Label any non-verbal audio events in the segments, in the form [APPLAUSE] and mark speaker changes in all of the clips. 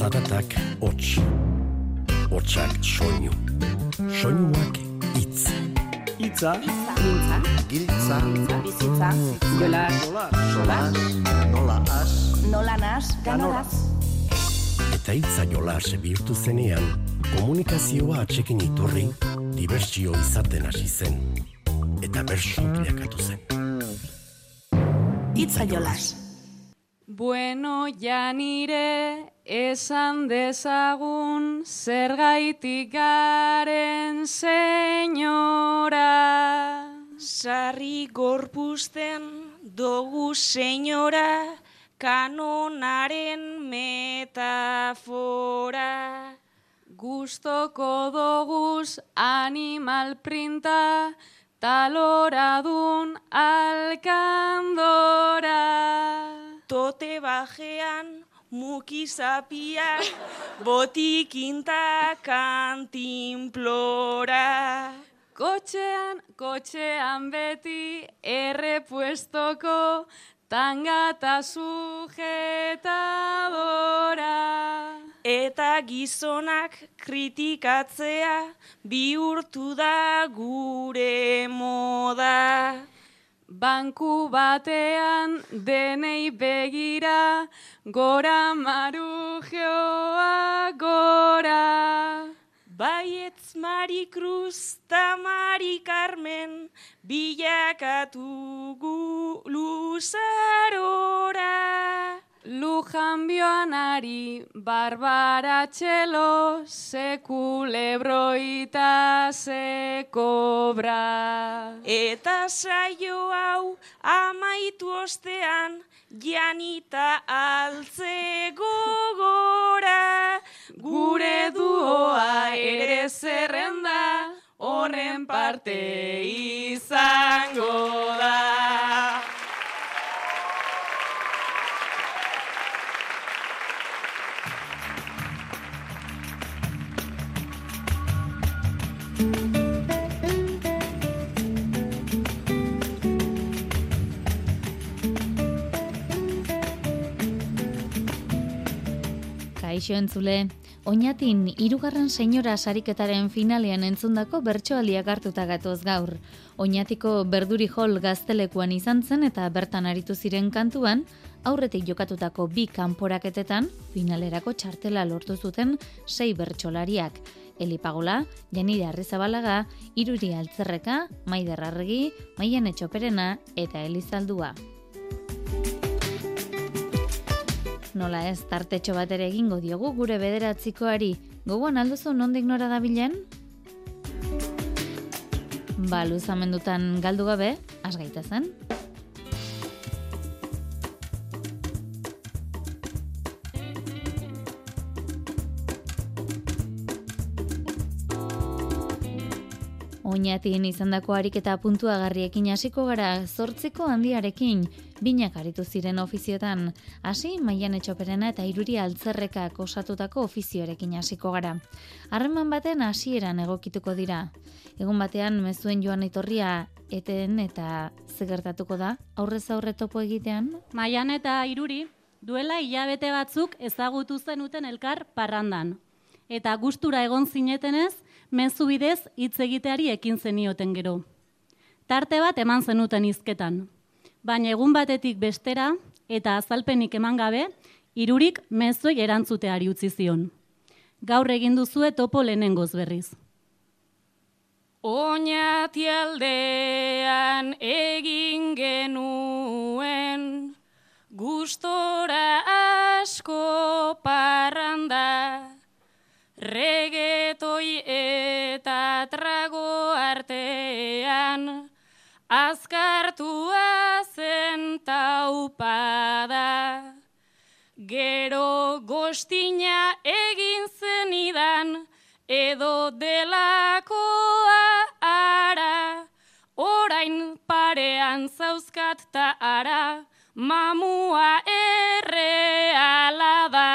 Speaker 1: Zaratak hots. Hotsak soinu. Soinuak itz.
Speaker 2: Itza.
Speaker 3: Mintza.
Speaker 4: Giltza.
Speaker 3: Bizitza. Jola.
Speaker 4: Solas. Nola as.
Speaker 3: Nola nas. Ganoraz.
Speaker 1: Eta hitza jolas bihurtu zenean, komunikazioa atxekin iturri, dibertsio izaten hasi zen. Eta bersu bilakatu zen.
Speaker 3: Itza jolas.
Speaker 5: Bueno, ja nire esan dezagun zergaitik garen senyora.
Speaker 6: Sarri gorpuzten dogu senyora kanonaren metafora.
Speaker 5: Gustoko doguz animal printa taloradun alkandora.
Speaker 6: Tote bajean mukizapia botikinta kantinplora.
Speaker 5: Kotxean, kotxean beti errepuestoko tangata sujetadora.
Speaker 6: Eta gizonak kritikatzea bihurtu da gure moda.
Speaker 5: Banku batean denei begira, gora marujeoa gora.
Speaker 6: Baietz Mari Cruz ta Mari Carmen bilakatu gu luzarora.
Speaker 5: Lujan bioanari, barbara txelo, sekulebroita sekobra.
Speaker 6: Eta saio hau amaitu ostean, janita altze gogora.
Speaker 5: Gure duoa ere zerrenda, horren parte izango da.
Speaker 7: Kaixo entzule, oinatin hirugarren senyora sariketaren finalean entzundako bertsoaldiak hartuta gatoz gaur. Oinatiko berduri hol gaztelekuan izan zen eta bertan aritu ziren kantuan, aurretik jokatutako bi kanporaketetan finalerako txartela lortu zuten sei bertsolariak. Eli Pagola, Janire Arrizabalaga, Iruri Altzerreka, Maider Arregi, Maian Etxoperena eta Elizaldua. Nola ez, tartetxo bat ere egingo diogu gure bederatzikoari. Gogoan alduzu nondik nora dabilen? Ba, luzamendutan galdu gabe, asgaita zen. Oinatin izandako ariketa puntuagarriekin hasiko gara zortziko handiarekin, binak aritu ziren ofiziotan, hasi maian etxoperena eta iruri altzerrekak osatutako ofizioarekin hasiko gara. Harreman baten hasieran egokituko dira. Egun batean mezuen joan etorria eten eta zegertatuko da, aurrez aurre topo egitean?
Speaker 8: Maian eta iruri, duela hilabete batzuk ezagutu zenuten elkar parrandan. Eta gustura egon zinetenez, mezu bidez hitz egiteari ekin zenioten gero. Tarte bat eman zenuten hizketan. Baina egun batetik bestera eta azalpenik eman gabe, irurik mezuei erantzuteari utzi zion. Gaur egin duzue topo lehenengoz berriz.
Speaker 5: Oñatialdean egin genuen, gustora asko parranda, regetoi eta trago artean, azkartua zen taupada. Gero gostina egin zenidan, edo delakoa ara, orain parean zauzkat ta ara, mamua erreala da.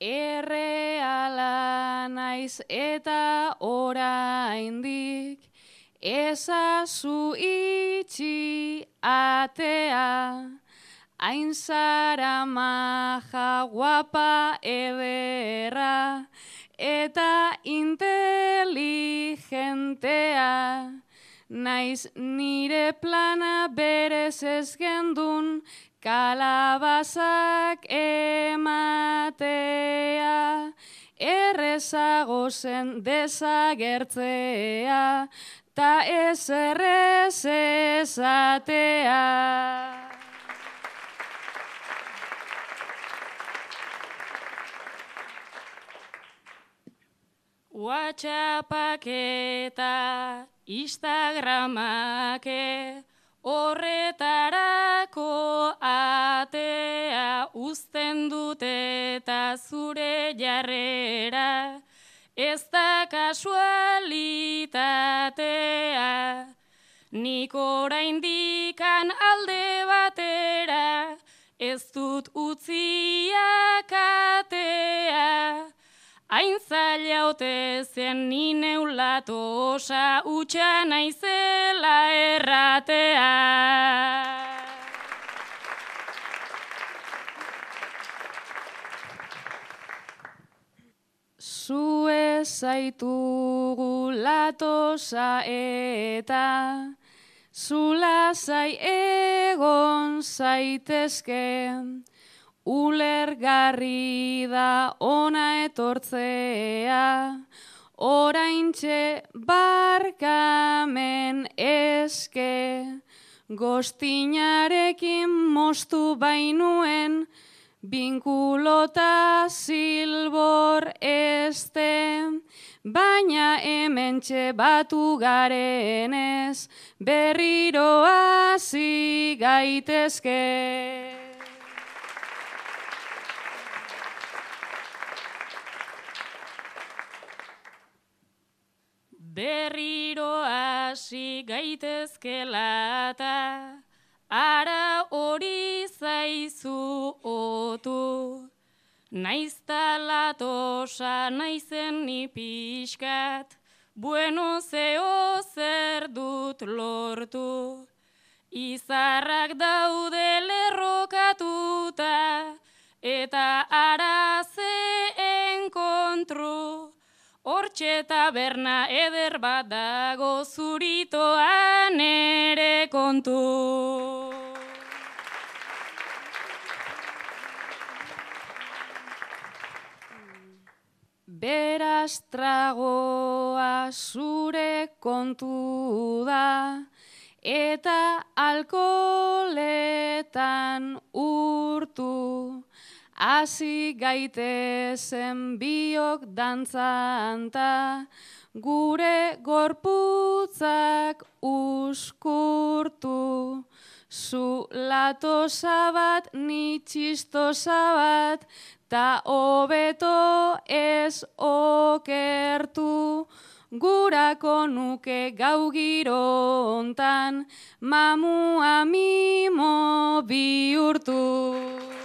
Speaker 5: Erreala naiz eta oraindik Ezazu itxi atea, hain zara maja guapa ederra, eta inteligentea, naiz nire plana berez ez kalabazak ematea, errezago zen desagertzea, ta ez errez ezatea. WhatsAppak eta Instagramak horretarako atea uzten dute eta zure jarrera. Ez da kasualitatea nik oraindikan alde batera. Ez dut utziak atea Hain zaila ote zen nine ulato osa utxa naizela erratea. Zue zaitugu latosa eta zula zai egon zaitezken. Ulergarri da ona etortzea, oraintxe barkamen eske, gostinarekin mostu bainuen, binkulota silbor este, baina hementxe batu garenez, berriro hasi gaitezke. Berriro hasi gaitezkela eta ara hori zaizu otu. Naizta latosa naizen ni pixkat, bueno zeo zer dut lortu. Izarrak daude lerrokatuta, eta ara ze enkontru. Hortxe taberna eder bat dago zuritoan ere kontu. Beraz tragoa zure kontu da, eta alkoletan urtu. Hasi gaitezen biok dantzanta, gure gorputzak uskurtu. Zu latosa bat, ni txistosa bat, ta hobeto ez okertu. Gurako nuke gau giro ontan, mamua mimo bihurtu.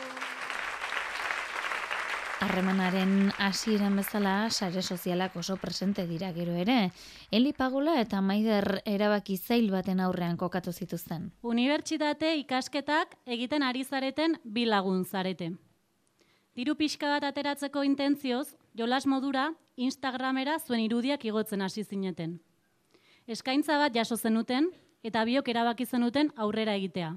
Speaker 7: Harremanaren hasieran bezala sare sozialak oso presente dira gero ere. Eli Pagola eta Maider erabaki zail baten aurrean kokatu zituzten.
Speaker 8: Unibertsitate ikasketak egiten ari zareten bi lagun zarete. Diru pixka bat ateratzeko intentzioz, jolas modura Instagramera zuen irudiak igotzen hasi zineten. Eskaintza bat jaso zenuten eta biok erabaki zenuten aurrera egitea.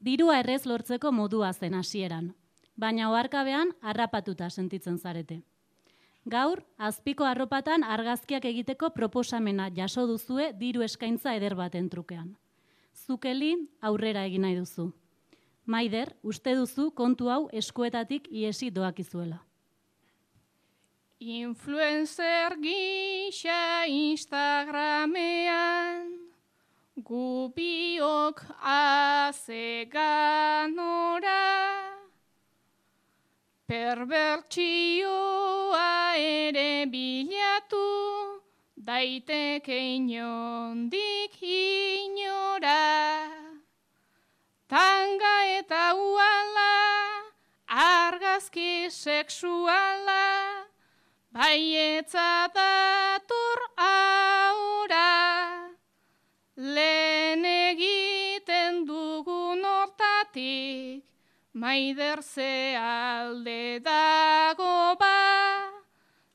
Speaker 8: Dirua errez lortzeko modua zen hasieran, baina oharkabean harrapatuta sentitzen zarete. Gaur, azpiko arropatan argazkiak egiteko proposamena jaso duzue diru eskaintza eder baten trukean. Zukeli aurrera egin nahi duzu. Maider, uste duzu kontu hau eskuetatik iesi doakizuela.
Speaker 5: Influencer gisa Instagramean gubiok azeganora Perbertsioa ere bilatu, daiteke inondik inora. Tanga eta uala, argazki seksuala, baietza dator aura.
Speaker 9: Maider ze alde dago ba,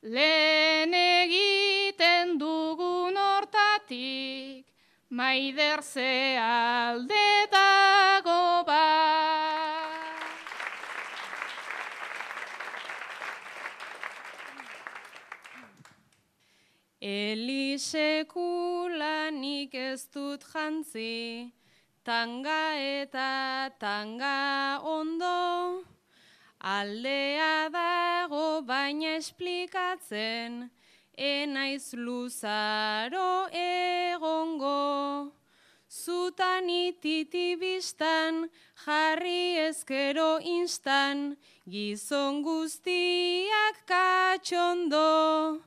Speaker 9: lehen egiten dugun hortatik, maider ze alde dago ba.
Speaker 10: Elisekulanik ez dut jantzi, tanga eta tanga ondo, aldea dago baina esplikatzen, enaiz luzaro egongo. Zutan ititibistan, jarri ezkero instan, gizon guztiak katxondo.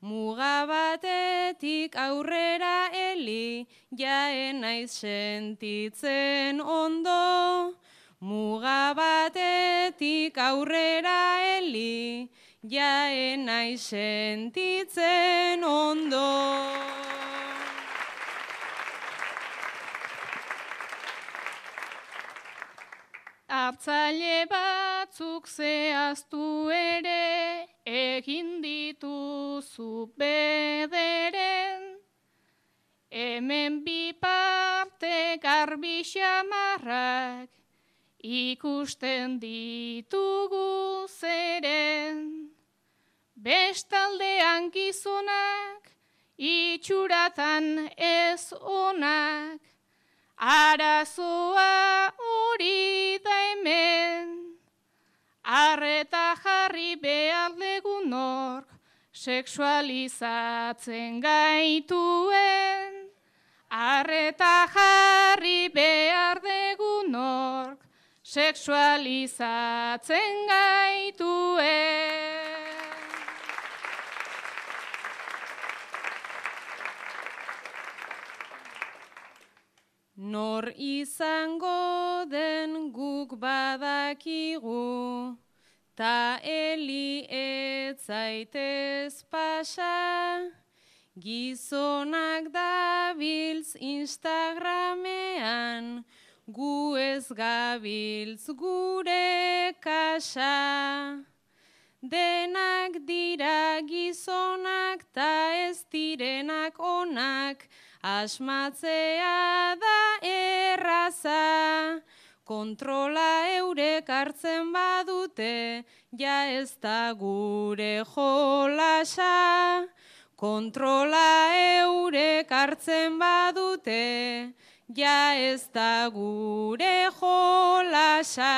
Speaker 10: Muga batetik aurrera eli, jaen naiz sentitzen ondo. Muga batetik aurrera eli, jaen naiz sentitzen ondo.
Speaker 9: Artzaile batzuk zehaztu ere, egin dituzu bederen. Hemen bi parte garbi xamarrak, ikusten ditugu zeren. Bestaldean gizonak, itxuratan ez onak, Arazoa hori da hemen, arreta jarri behar legunok, seksualizatzen gaituen. Arreta jarri behar degunok, seksualizatzen gaituen.
Speaker 10: Nor izango den guk badakigu, ta eli etzaitez pasa, gizonak dabiltz Instagramean, gu ez gabiltz gure kasa. Denak dira gizonak ta ez direnak onak, asmatzea da erraza. Kontrola eurek hartzen badute, ja ez da gure jolasa. Kontrola eurek hartzen badute, ja ez da gure jolasa.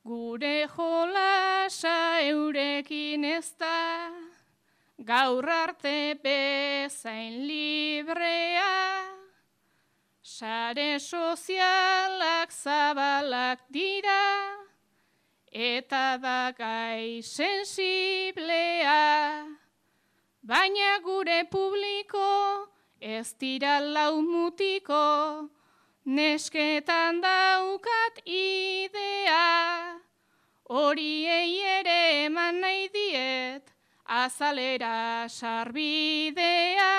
Speaker 9: Gure jolasa eurekin ez da, gaur arte bezain librea. Sare sozialak zabalak dira, eta da gai sensiblea. Baina gure publiko ez dira lau nesketan daukat idea. Horiei ere eman nahi diet, azalera sarbidea.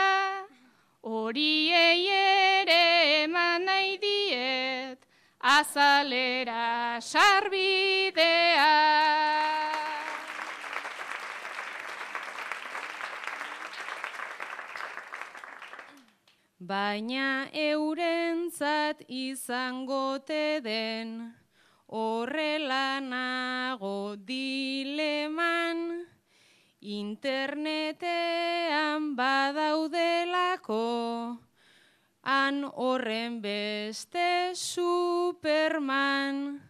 Speaker 9: Horiei ere eman nahi diet, azalera sarbidea.
Speaker 10: Baina eurentzat izangote den, horrela nago dileman, internetean badaudelako, han horren beste superman,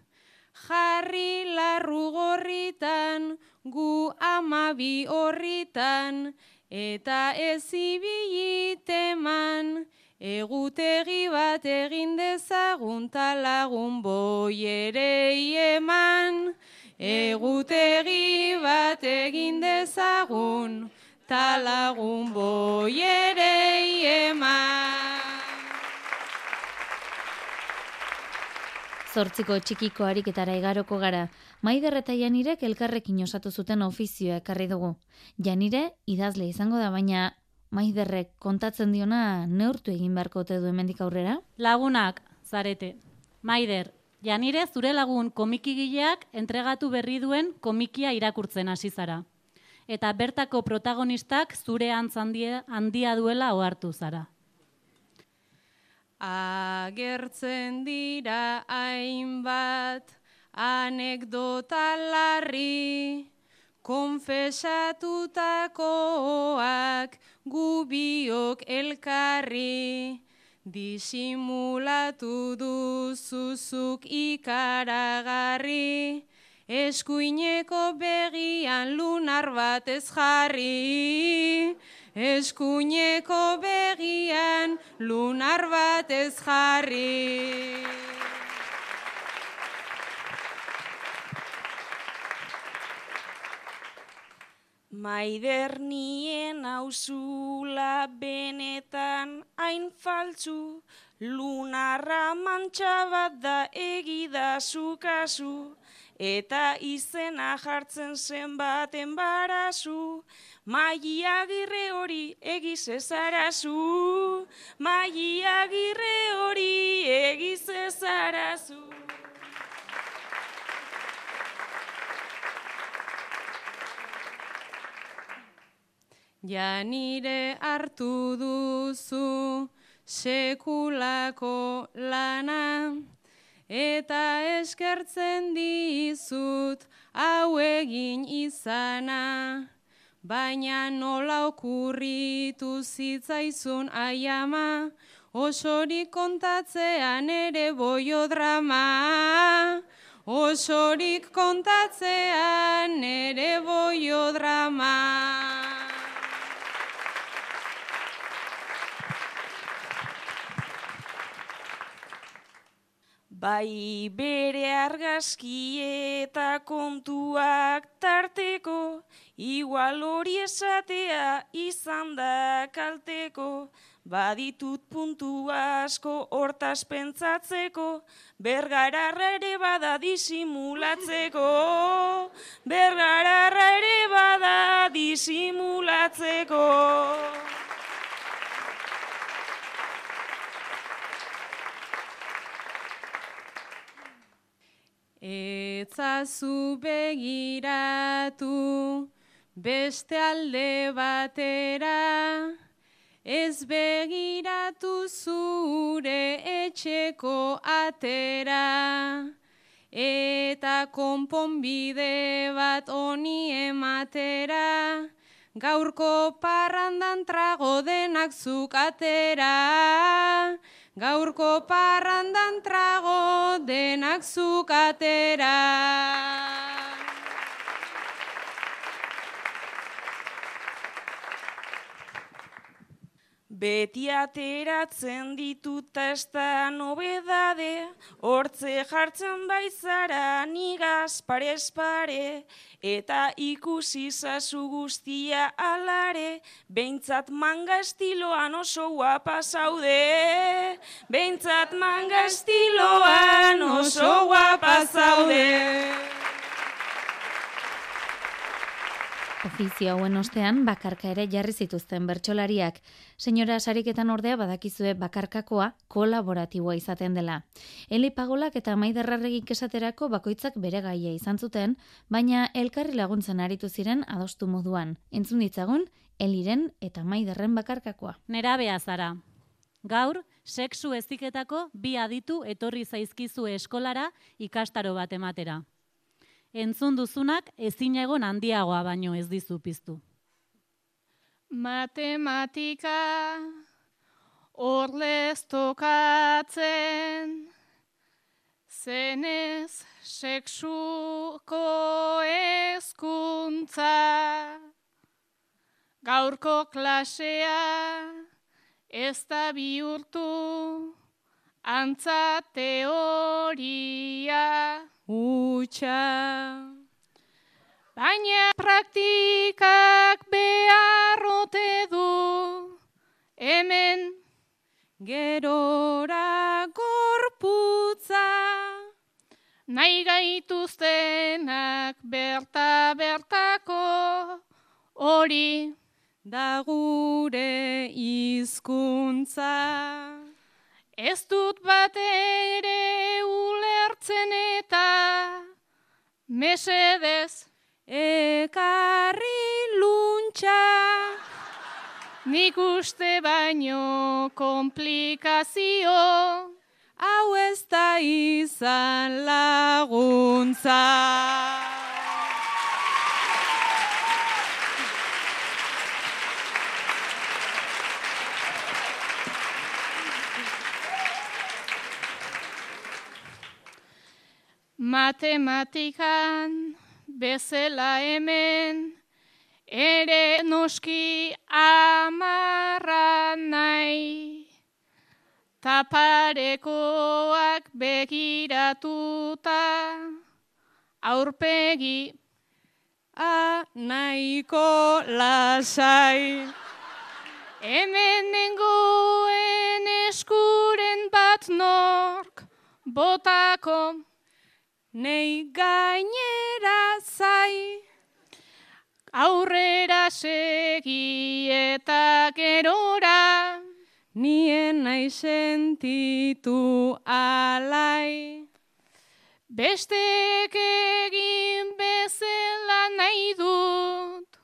Speaker 10: jarri larru gorritan, gu amabi horritan, eta ez ibiliteman, egutegi bat egin dezagun talagun boi ere eman. Egutegi bat egin dezagun talagun boi ere eman.
Speaker 7: Zortziko txikiko ariketara igaroko gara, Maider eta Janirek elkarrekin osatu zuten ofizioa ekarri dugu. Janire idazle izango da, baina Maiderrek kontatzen diona neurtu egin beharko ote du hemendik aurrera?
Speaker 8: Lagunak, zarete. Maider, janire zure lagun komikigileak entregatu berri duen komikia irakurtzen hasi zara. Eta bertako protagonistak zure antz handia, handia duela ohartu zara.
Speaker 10: Agertzen dira hainbat anekdota larri, konfesatutakoak gubiok elkarri, disimulatu duzuzuk ikaragarri, eskuineko begian lunar bat ez jarri, eskuineko begian lunar bat ez jarri.
Speaker 6: Maider nien hauzula benetan hain faltzu, lunarra mantxa bat da egida zukazu, eta izena jartzen zen baten barazu, magia girre hori egiz ezarazu, magia girre hori egiz ezarazu.
Speaker 10: Ja nire hartu duzu sekulako lana, eta eskertzen dizut hau egin izana. Baina nola okurritu zitzaizun aiama, osorik kontatzean ere boio drama. Osorik kontatzean ere boio drama.
Speaker 6: Bai bere argazki eta kontuak tarteko, igual hori esatea izan da kalteko, baditut puntu asko hortaz pentsatzeko, bergararra ere bada disimulatzeko, bergararra ere bada disimulatzeko.
Speaker 10: Etzazu begiratu beste alde batera, ez begiratu zure etxeko atera, eta konponbide bat honi ematera, gaurko parrandan trago denak zuk atera, Gaurko parrandan trago denak zukatera.
Speaker 6: Beti ateratzen ditut da nobedade, hortze jartzen baizara nigaz parez pare, eta ikusi zazu guztia alare, behintzat manga estiloan oso guapa zaude, behintzat manga estiloan oso guapa zaude.
Speaker 7: Ofizio hauen ostean bakarka ere jarri zituzten bertsolariak. Senyora sariketan ordea badakizue bakarkakoa kolaboratiboa izaten dela. Eli pagolak eta maiderrarregik esaterako bakoitzak bere gaia izan zuten, baina elkarri laguntzen aritu ziren adostu moduan. Entzun ditzagun, eliren eta maiderren bakarkakoa.
Speaker 8: Nera zara. Gaur, sexu eziketako bi aditu etorri zaizkizu eskolara ikastaro bat ematera entzun duzunak ezin egon handiagoa baino ez dizu piztu.
Speaker 9: Matematika orlez tokatzen zenez seksuko ezkuntza gaurko klasea ez da bihurtu antza teoria
Speaker 10: utxa.
Speaker 9: Baina praktikak beharrote du, hemen
Speaker 10: gerora gorputza.
Speaker 9: Nahi gaituztenak berta bertako hori
Speaker 10: da gure hizkuntza.
Speaker 9: Ez dut bat ere ulertzen eta mesedez
Speaker 10: Ekarri luntxa.
Speaker 9: nik uste baino komplikazio.
Speaker 10: Hau ez da izan laguntza.
Speaker 9: Matematikan bezala hemen, ere noski amarra nahi. Taparekoak begiratuta, aurpegi
Speaker 10: A nahiko lasai.
Speaker 9: Hemen nengoen eskuren bat nork, botako
Speaker 10: Nei gainera zai.
Speaker 9: aurrera segi eta gerora.
Speaker 10: Nien nahi sentitu alai.
Speaker 9: Bestek egin bezala nahi dut,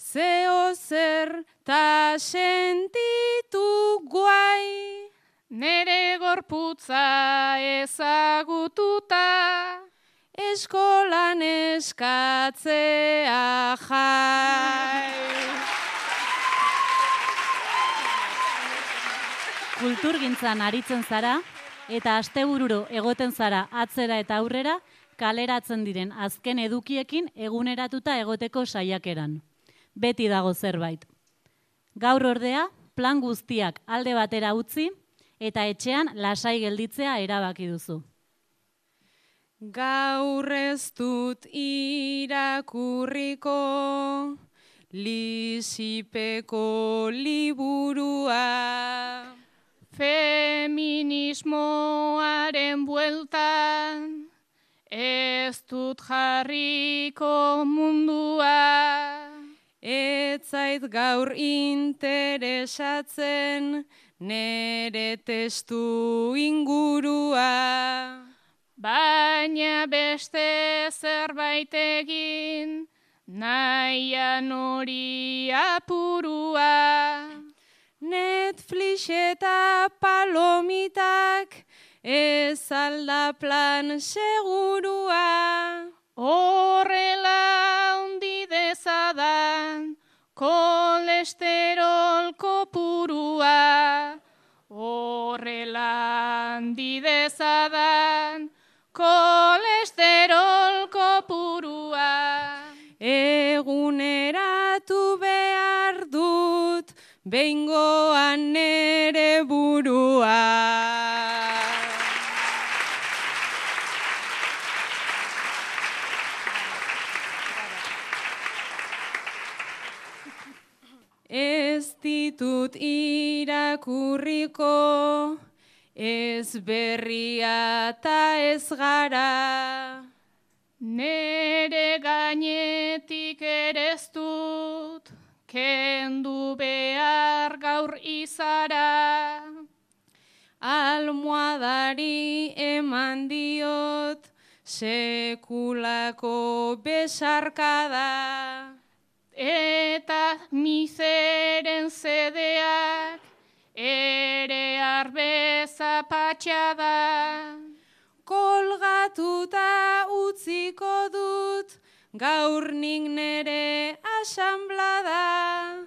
Speaker 10: Zeo zer ta sentitu guai.
Speaker 9: nere gorputza ezagututa.
Speaker 10: Eskolan eskatzea jai.
Speaker 8: Kulturgintzan aritzen zara eta astebururo egoten zara atzera eta aurrera kaleratzen diren azken edukiekin eguneratuta egoteko saiakeran. Beti dago zerbait. Gaur ordea, plan guztiak alde batera utzi eta etxean lasai gelditzea erabaki duzu.
Speaker 10: Gaur ez dut irakurriko lisipeko liburua.
Speaker 9: Feminismoaren bueltan, ez dut jarriko mundua.
Speaker 10: Ez zait gaur interesatzen nere testu ingurua.
Speaker 9: Baina beste zerbait egin, nahian hori apurua.
Speaker 10: Netflix eta palomitak ez alda plan segurua.
Speaker 9: Horrela ondi dezadan, kolesterol kopurua. Horrela handi dezadan, kolesterol kopurua.
Speaker 10: Eguneratu behar dut, behingoan nere burua. Ez ditut irakurriko, ez berria eta ez gara.
Speaker 9: Nere gainetik ere dut, kendu behar gaur izara.
Speaker 10: Almohadari eman diot, sekulako besarkada.
Speaker 9: Eta mizeren zedeak ere arbeza patxada.
Speaker 10: Kolgatuta utziko dut, gaur nik nere asamblada.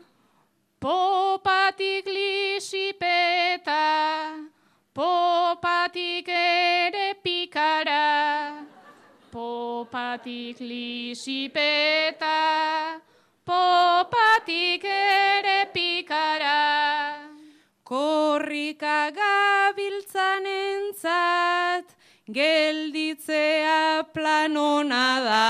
Speaker 9: Popatik lisipeta, popatik ere pikara. Popatik lisipeta, popatik ere pikara.
Speaker 10: Korrika gabiltzan entzat, gelditzea planona da.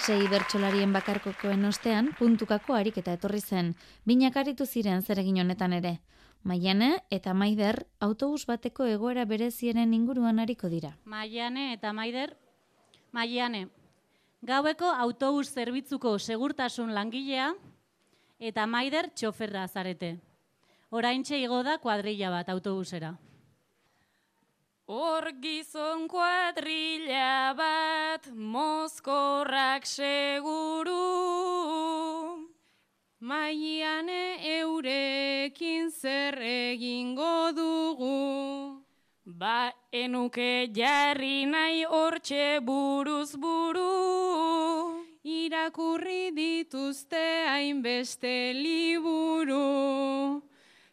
Speaker 7: Sei bertsolarien bakarkokoen ostean, puntukako ariketa etorri zen. Binak aritu ziren zeregin honetan ere. Maiane eta Maider autobus bateko egoera berezieren inguruan ariko dira.
Speaker 8: Maiane eta Maider, Maiane, Gaueko autobus zerbitzuko segurtasun langilea eta maider txoferra zarete. Oraintxe igo da kuadrilla bat autobusera.
Speaker 11: Hor gizon kuadrilla bat, mozkorrak seguru.
Speaker 10: Maian eurekin zer egingo dugu.
Speaker 11: Ba enuke jarri nahi hortxe buruz buru.
Speaker 10: Irakurri dituzte hainbeste liburu.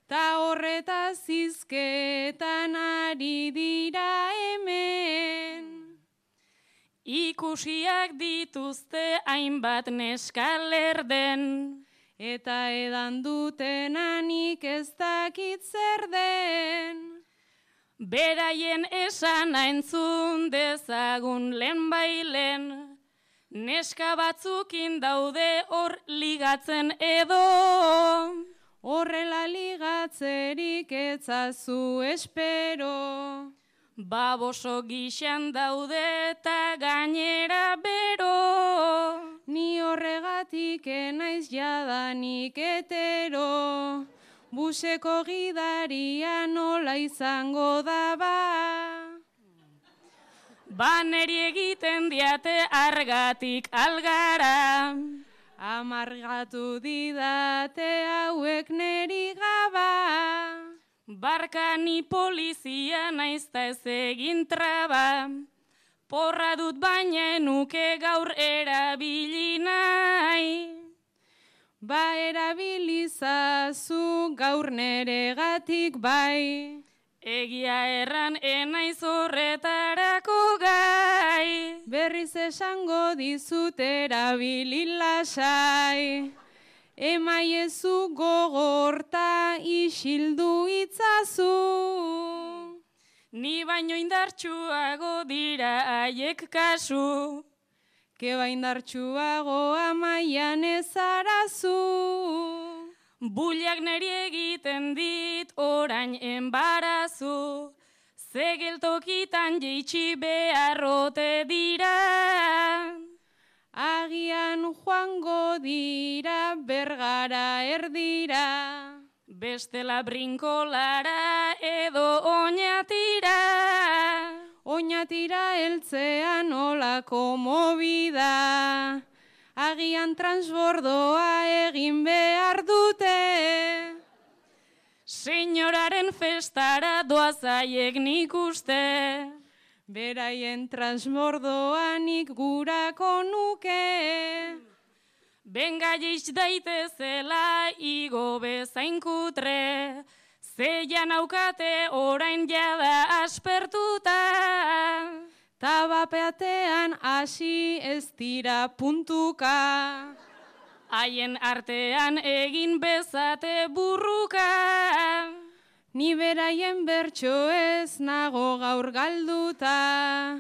Speaker 10: Ta horretaz izketan ari dira hemen.
Speaker 11: Ikusiak dituzte hainbat neskaler den.
Speaker 10: Eta edan dutenanik ez dakit zer den.
Speaker 11: Beraien esana entzun dezagun lehen bailen. Neska batzukin daude hor ligatzen edo.
Speaker 10: Horrela ligatzerik etzazu espero.
Speaker 11: Baboso gixan daude eta gainera bero.
Speaker 10: Ni horregatik enaiz jadanik etero. Buseko gidaria nola izango da ba.
Speaker 11: Baneri egiten diate argatik algara.
Speaker 10: Amargatu didate hauek neri gaba.
Speaker 11: Barkani polizia naizta ez egin traba. Porra dut baina nuke gaur erabili nahi.
Speaker 10: Ba erabilizazu gaur nere gatik bai.
Speaker 11: Egia erran enaiz horretarako gai.
Speaker 10: Berriz esango dizut erabili lasai. Emaiezu gogorta isildu itzazu.
Speaker 11: Ni baino indartsuago dira haiek kasu.
Speaker 10: Keba indartsuago amaian ezarazu.
Speaker 11: Buliak neri egiten dit orain enbarazu. Zegeltokitan jeitsi beharrote dira.
Speaker 10: Agian joango dira bergara erdira.
Speaker 11: Bestela brinkolara edo oinatira.
Speaker 10: Oinatira heltzean olako mobida. Agian transbordoa egin behar dute.
Speaker 11: Senyoraren festara doazaiek nik uste.
Speaker 10: Beraien transbordoanik gurako nuke.
Speaker 11: Benga jeiz daitezela igo bezain kutre. Zeian aukate orain jada aspertuta.
Speaker 10: Tabapeatean hasi ez dira puntuka.
Speaker 11: Haien artean egin bezate burruka.
Speaker 10: Ni beraien bertso ez nago gaur galduta.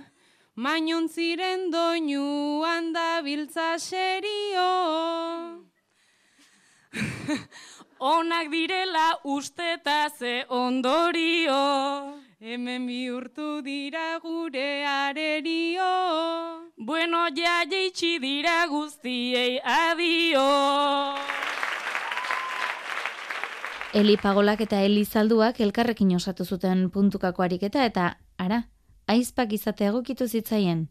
Speaker 10: Mainontziren doinuan da biltza serio.
Speaker 11: Onak direla usteta ze ondorio.
Speaker 10: Hemen bihurtu dira gure arerio.
Speaker 11: Bueno, ja jeitsi dira guztiei adio.
Speaker 7: Eli Pagolak eta Eli Zalduak elkarrekin osatu zuten puntukako ariketa eta ara, aizpak izate egokitu zitzaien.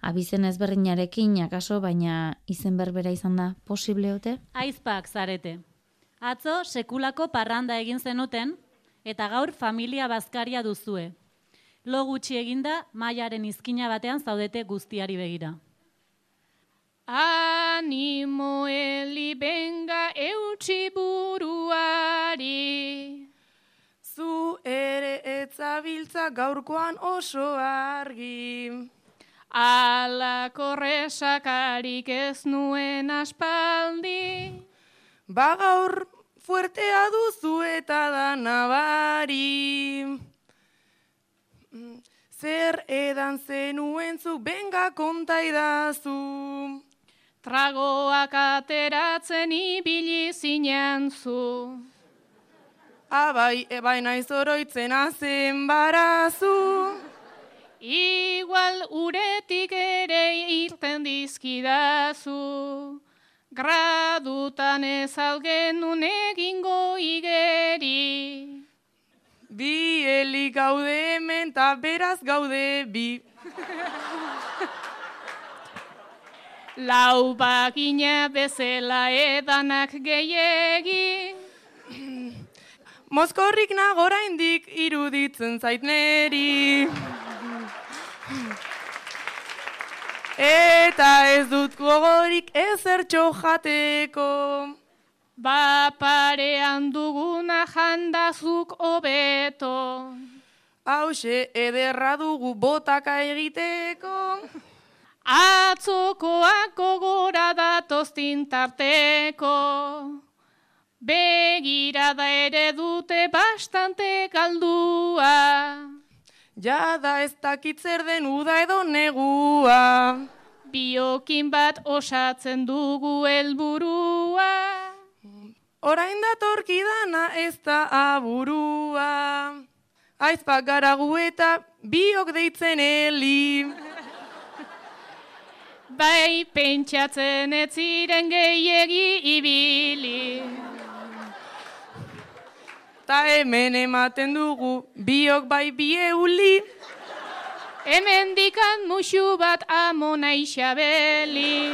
Speaker 7: Abizen ezberdinarekin akaso, baina izen berbera izan da posible ote?
Speaker 8: Aizpak zarete. Atzo sekulako parranda egin zenuten eta gaur familia bazkaria duzue. Lo gutxi eginda mailaren izkina batean zaudete guztiari begira.
Speaker 9: Animo eli benga eutxi buruari.
Speaker 12: Zu ere etzabiltza gaurkoan oso argi.
Speaker 9: Ala korresakarik ez nuen aspaldi.
Speaker 12: Ba gaur fuertea duzu eta da nabari. Mm, Zer edan zenuen zu, benga konta idazu.
Speaker 9: Tragoak ateratzen ibili zinen zu.
Speaker 12: Abai, ebai naiz oroitzen azen barazu.
Speaker 9: Igual uretik ere irten dizkidazu, gradutan ez algenun egingo igeri.
Speaker 12: Bi helik gaude hemen eta beraz gaude bi. [LAUGHS]
Speaker 9: Lau bakina bezela edanak gehiegi.
Speaker 12: Mozkorrik nagora indik iruditzen zait neri. Eta ez dut gogorik ezertxo jateko.
Speaker 9: Ba parean duguna jandazuk hobeto.
Speaker 12: Hauxe ederra dugu botaka egiteko.
Speaker 9: Atzokoak gogora datoztin tarteko. Begirada ere dute bastante galdua.
Speaker 12: Jada ez dakit zer den uda edo negua.
Speaker 9: Biokin bat osatzen dugu helburua.
Speaker 12: Orain datorkidana ez da aburua. Aizpak garagu eta biok deitzen heli.
Speaker 9: Bai pentsatzen ez ziren gehiegi ibili.
Speaker 12: Ta hemen ematen dugu biok bai bi euli.
Speaker 9: Hemen dikan musu bat amona isabeli.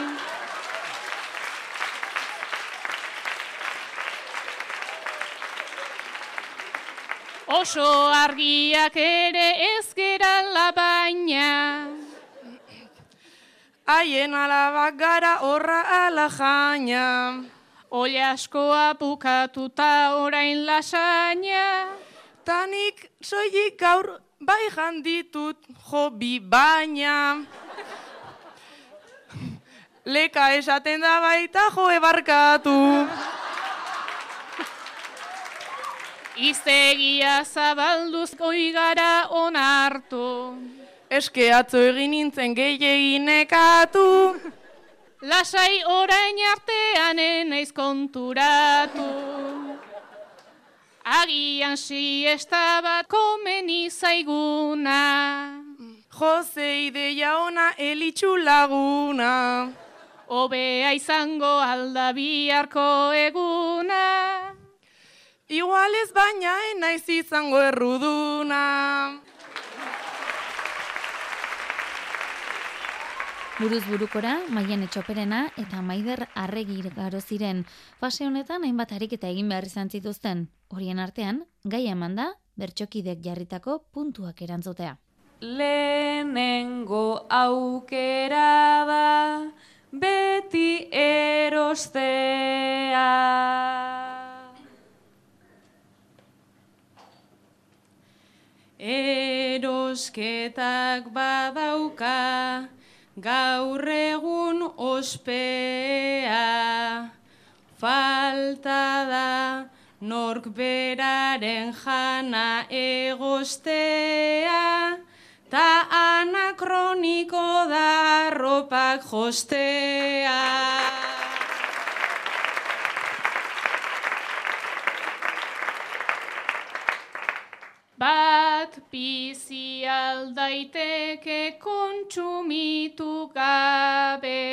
Speaker 9: Oso argiak ere ez gerala baina.
Speaker 12: Haien alabak gara horra ala jaina.
Speaker 9: Ole askoa bukatuta orain lasaina.
Speaker 12: Tanik soilik gaur bai janditut jo bi baina. Leka esaten da baita jo ebarkatu.
Speaker 9: Iztegia zabalduz goi gara onartu.
Speaker 12: Eske atzo egin nintzen gehiagin nekatu.
Speaker 9: Lasai orain artean enaiz konturatu. Agian siesta bat komeni zaiguna.
Speaker 12: Jose ideia ona elitxu laguna.
Speaker 9: Obea izango alda biharko eguna.
Speaker 12: Igual ez baina enaiz izango erruduna.
Speaker 7: Buruz burukora, Maian Etxoperena eta Maider Arregi garo ziren. Fase honetan hainbat ariketa egin behar izan zituzten. Horien artean, gai eman da, bertxokidek jarritako puntuak erantzutea.
Speaker 11: Lehenengo aukera da beti erostea.
Speaker 10: Erosketak badauka gaur egun ospea. Falta da nork beraren jana egostea. Ta anakroniko da ropak jostea.
Speaker 9: Bat bizi aldaiteke kontsumitu gabe.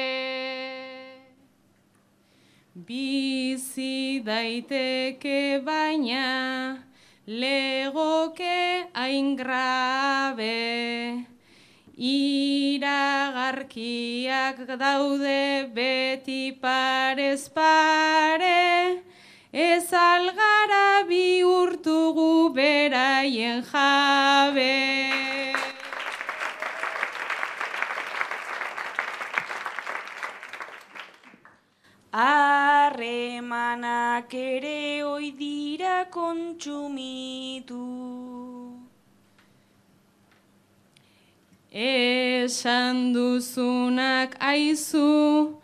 Speaker 10: Bizi daiteke baina legoke hain grabe. Iragarkiak daude beti parez pare, ez algara bihurtugu beraien jabe.
Speaker 11: Harremanak ere oi dira kontsumitu.
Speaker 10: Esan duzunak aizu,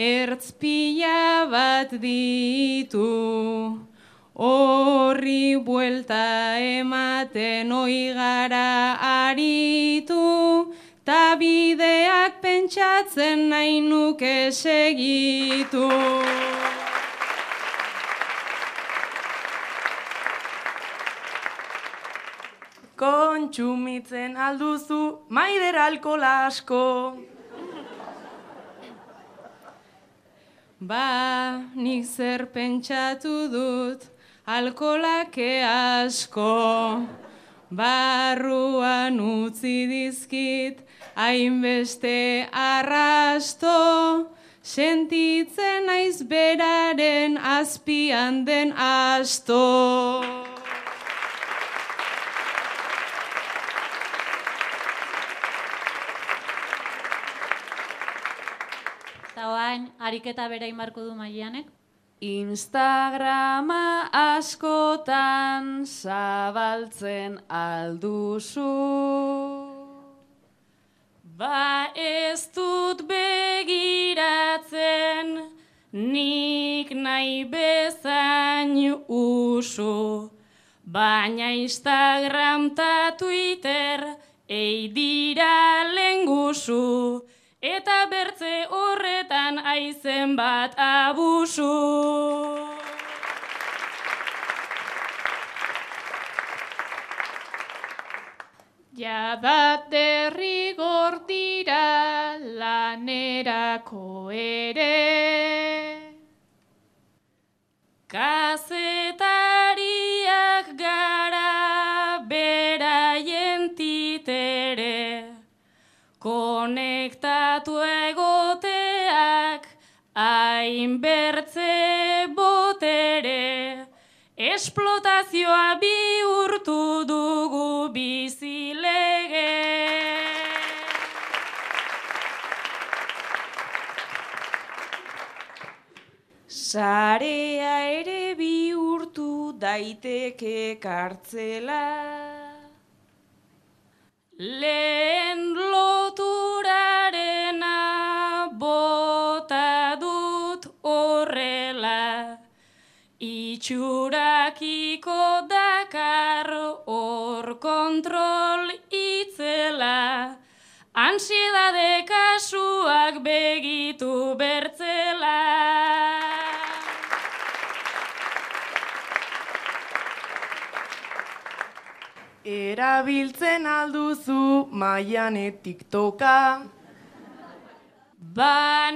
Speaker 10: ertz pila bat ditu. Horri buelta ematen oi gara aritu, ta bideak pentsatzen nahi nuke segitu.
Speaker 12: Kontsumitzen alduzu maider alkohol asko.
Speaker 10: Ba, nik zer pentsatu dut, alkolake asko. Barruan utzi dizkit, hainbeste arrasto. Sentitzen naiz beraren azpian den asto.
Speaker 8: Eta oain, ariketa bera imarko du maianek.
Speaker 11: Instagrama askotan zabaltzen alduzu. Ba ez dut begiratzen, nik nahi bezain usu. Baina Instagram ta Twitter ei dira lengusu. Eta bertze horretan aizen bat abusu.
Speaker 9: Jada derrigor dira lanerako ere.
Speaker 11: Kazetariak gara beraien titere. Konektatu hainbertze botere. Esplotazioa bihurtu dugu bizilege. Sarea ere bihurtu daiteke kartzela. Lehen loturarena Itxurakiko dakar hor kontrol itzela. Ansiedade kasuak begitu bertzela.
Speaker 12: Erabiltzen alduzu maiane tiktoka.
Speaker 11: Ba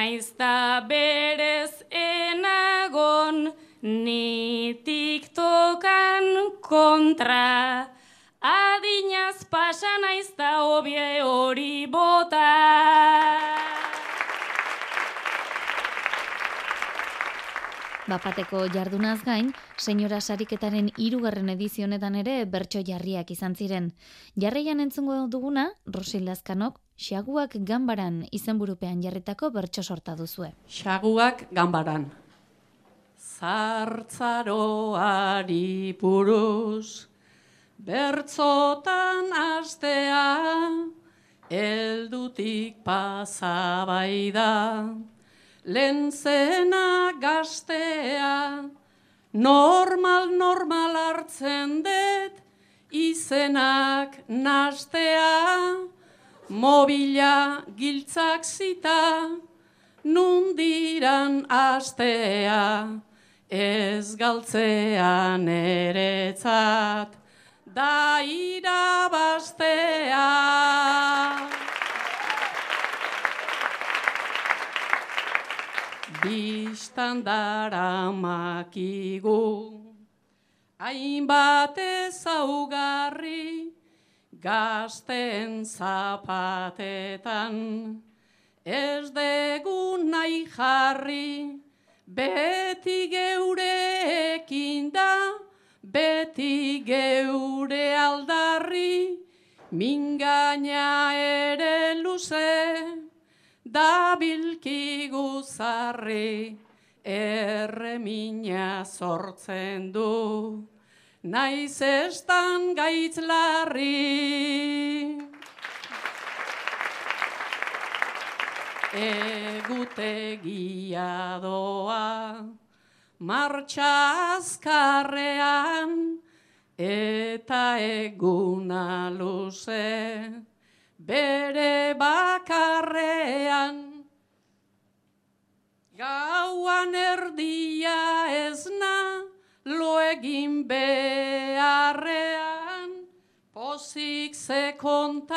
Speaker 11: Naizta berez enagon ni tiktokan kontra. Adinaz pasa naizta hobie hori bota.
Speaker 7: Bapateko jardunaz gain, senyora sariketaren hirugarren edizio honetan ere bertso jarriak izan ziren. Jarraian entzungo duguna, Rosil Lazkanok, Xaguak ganbaran izenburupean jarritako bertso sorta duzue.
Speaker 13: Xaguak ganbaran. Zartzaroari buruz, bertzotan astea, eldutik pasabai da, lentzena gaztea, normal normal hartzen dut, izenak nastea, mobila giltzak zita, nundiran astea, ez galtzean eretzat, da irabaztea. Bistan dara makigu, hainbat ezaugarri, gazten zapatetan, ez dugu nahi jarri, beti geureekin da, beti geure aldarri, mingaina ere luze, da bilki guzarri, erremina sortzen du, naiz estan gaitz larri. Egutegia doa, martxa azkarrean, eta eguna luze, bere bakarrean. Gauan erdia ezna, lo egin beharrean, poz pozik ze kontabadet,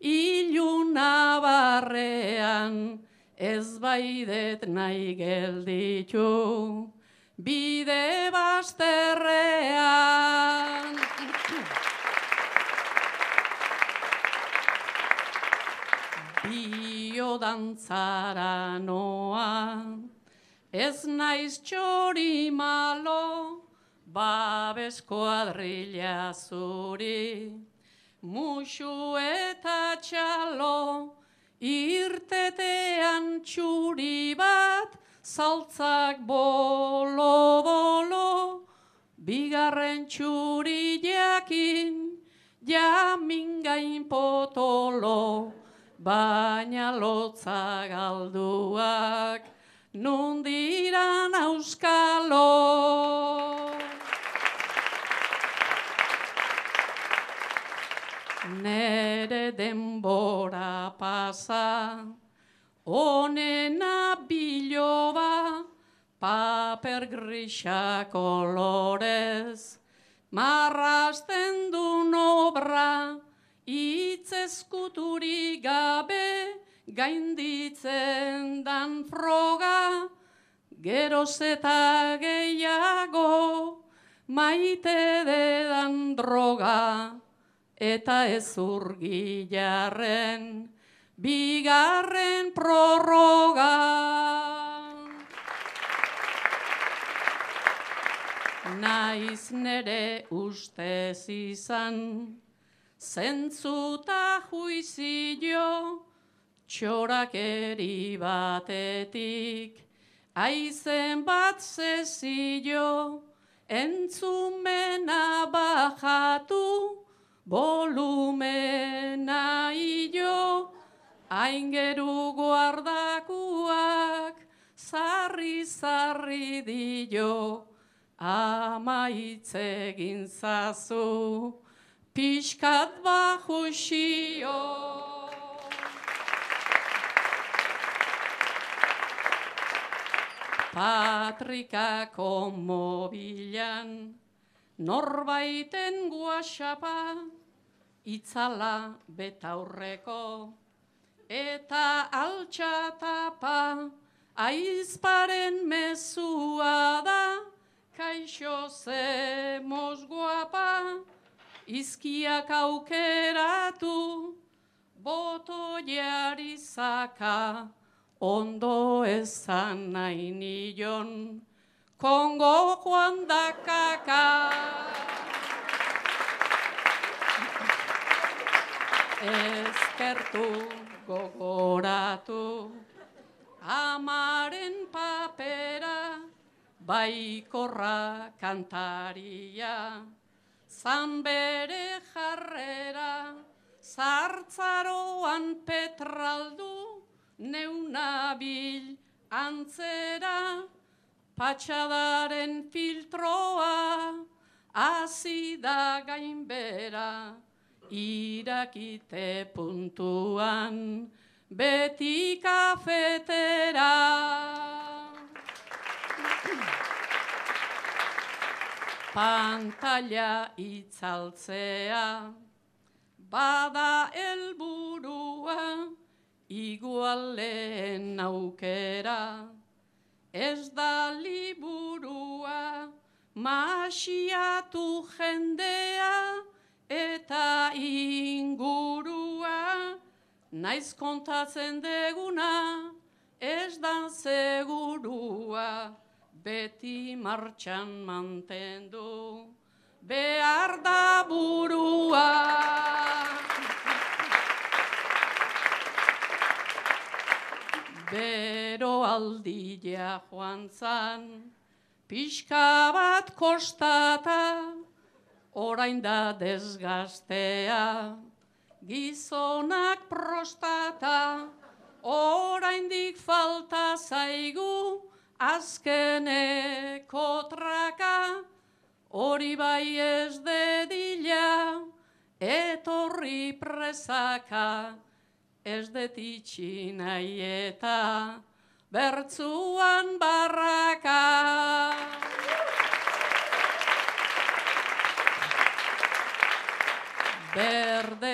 Speaker 13: iluna barrean, ez baidet nahi gelditu, bide basterrean. Bio dantzara ez naiz txori malo, babes kuadrilla zuri, musu eta txalo, irtetean txuri bat, saltzak bolo-bolo, bigarren txuri jakin, jamin gain potolo, baina lotza galduak, nundiran auskalo. Nere denbora pasa, onena biloba, paper grisa kolorez, marrasten du nobra, itz eskuturi gabe, gainditzen dan froga, geroz eta gehiago, maite dedan droga eta ez urgilarren bigarren prorroga. Naiz nere ustez izan, zentzuta juizio, txorakeri batetik, aizen bat zezio, entzumena bajatu, volumena io, aingeru guardakuak, zarri zarri dio, amaitze gintzazu, pixkat bajusio. Patrikako mobilan, norbaiten guaxapa, itzala betaurreko, eta altxatapa, aizparen mezua da, kaixo ze guapa, izkiak aukeratu, boto jarizaka, ondo ezan nahi nion, Kongo joan dakaka. Ezkertu gogoratu, amaren papera, baikorra kantaria, zan bere jarrera, zartzaroan petraldu, neunabil antzera, patxadaren filtroa, azida gainbera, irakite puntuan, beti kafetera. Pantalla itzaltzea, bada helburua, igualen aukera, ez da liburua, masiatu jendea eta ingurua, naiz kontatzen deguna, ez da segurua, beti martxan mantendu, behar da burua. Bero aldilea joan zan, pixka bat kostata, orain da desgaztea, gizonak prostata, orain dik falta zaigu, azkeneko traka, hori bai ez dedila, etorri presaka, ez detitxi nahi eta bertzuan barraka.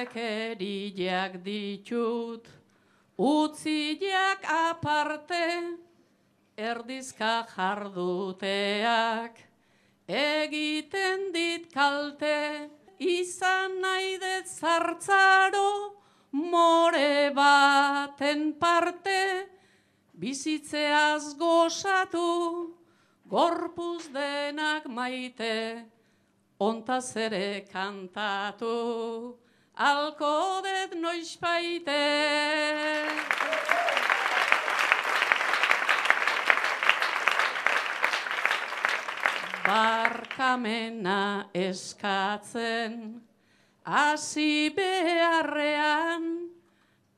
Speaker 13: Ustekeriak ditut, utziak aparte, erdizka jarduteak, egiten dit kalte, izan nahi dut more baten parte, bizitzeaz gozatu, gorpuz denak maite, ontaz ere kantatu, alko det noiz baite. Barkamena eskatzen, hasi beharrean,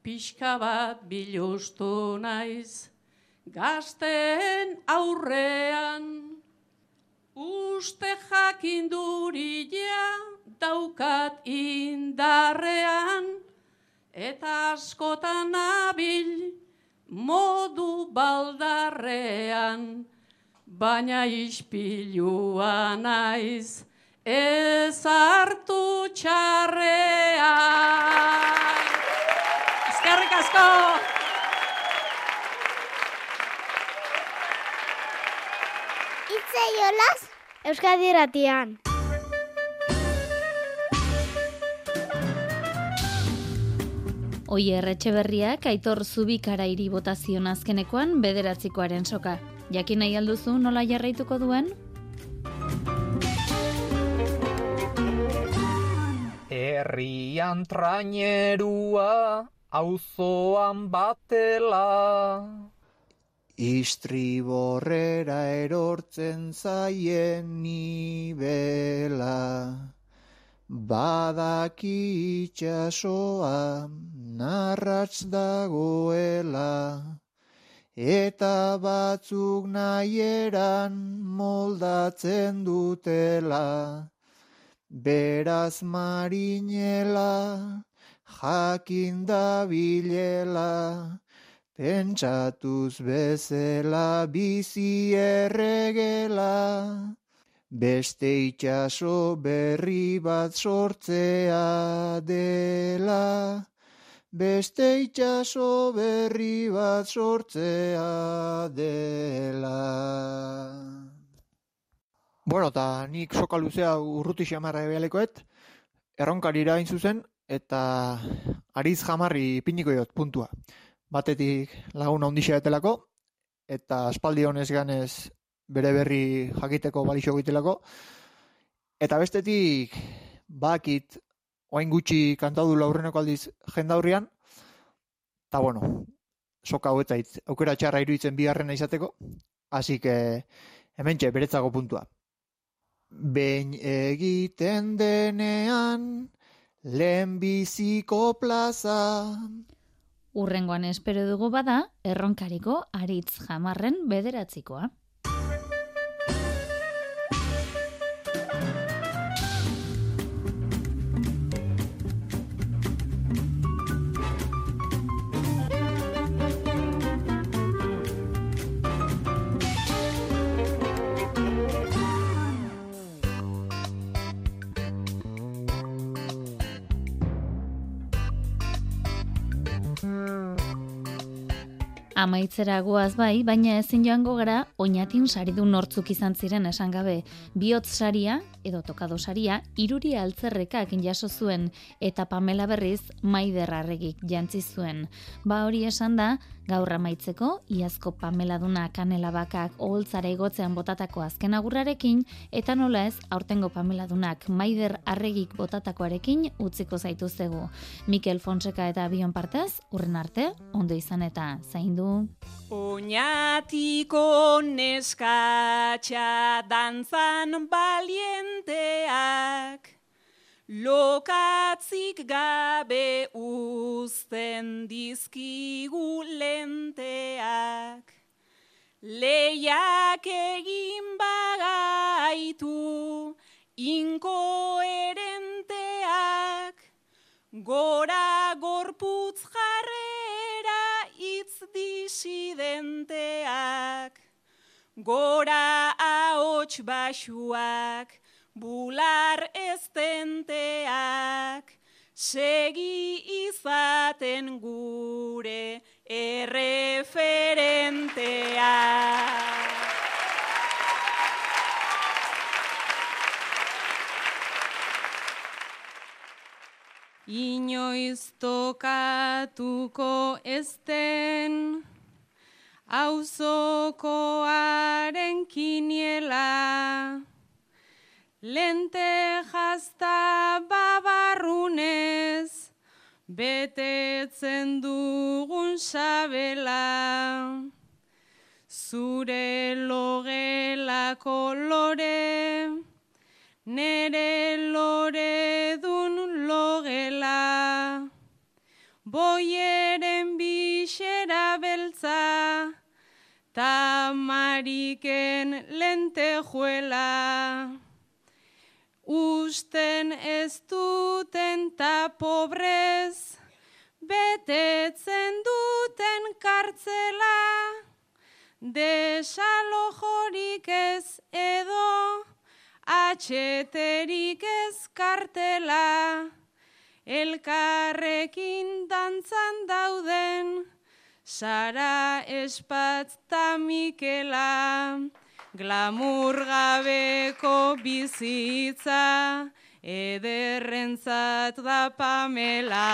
Speaker 13: pixka bat bilustu naiz, gazten aurrean. Uste jakinduria daukat indarrean, eta askotan abil modu baldarrean, baina ispilua naiz ez hartu txarrean. Eskerrik asko!
Speaker 14: Itze jolaz, Euskadi ratian.
Speaker 7: Oier Etxeberriak aitor zubikara hiri botazion azkenekoan bederatzikoaren soka. Jakin nahi alduzu nola jarraituko duen?
Speaker 15: Herrian trainerua, auzoan batela.
Speaker 16: Istriborrera erortzen zaien nibela. Badaki itxasoa narratz dagoela. Eta batzuk nahieran moldatzen dutela. Beraz marinela, jakin dabilela, pentsatuz bezela bizi erregela, beste itxaso berri bat sortzea dela, beste itxaso berri bat sortzea dela. Bueno, eta nik soka luzea urruti xamarra ebealekoet, erronkari irain zuzen, eta ariz jamarri piniko jot, puntua. Batetik laguna ondixea etelako, eta aspaldi honez ganez bere berri jakiteko balixo goitelako, eta bestetik bakit oain gutxi kantadu laurreneko aldiz jendaurrian, eta bueno, soka hauetzait aukera txarra iruditzen bigarrena izateko, hasi que hemen txe, puntua. Behin egiten denean, lehenbiziko plaza.
Speaker 7: Urrengoan espero dugu bada, erronkariko aritz jamarren bederatzikoa. Amaitzera goaz bai, baina ezin joango gara oinatin saridun nortzuk izan ziren esan gabe. Biotz saria, edo tokado saria, iruri altzerrekak jaso zuen eta Pamela berriz maider arregik jantzi zuen. Ba hori esan da, gaur amaitzeko, iazko Pamela duna kanela bakak oholtzara igotzean botatako azken agurrarekin, eta nola ez, aurtengo Pamela dunak maider arregik botatakoarekin utziko zaituztegu. Mikel Fonseca eta Bion partez, urren arte, ondo izan eta zaindu.
Speaker 17: Oñatiko neskatxa dantzan balienteak, lokatzik gabe uzten dizkigu lenteak. Leiak egin bagaitu inkoherenteak, gora gorputz jarrera itz disidenteak, gora ahots basuak, bular estenteak, segi izaten gure erreferentea.
Speaker 10: Inoiz tokatuko ezten auzokoaren kiniela. Lente jazta babarrunez betetzen dugun sabela zure logela kolore nere lore boieren bixera beltza tamariken lente juela usten ez duten ta pobrez, betetzen duten kartzela, desalojorik ez edo, atxeterik ez kartela, elkarrekin dantzan dauden, Sara espatz ta Mikela, Glamur gabeko bizitza, ederrentzat da pamela.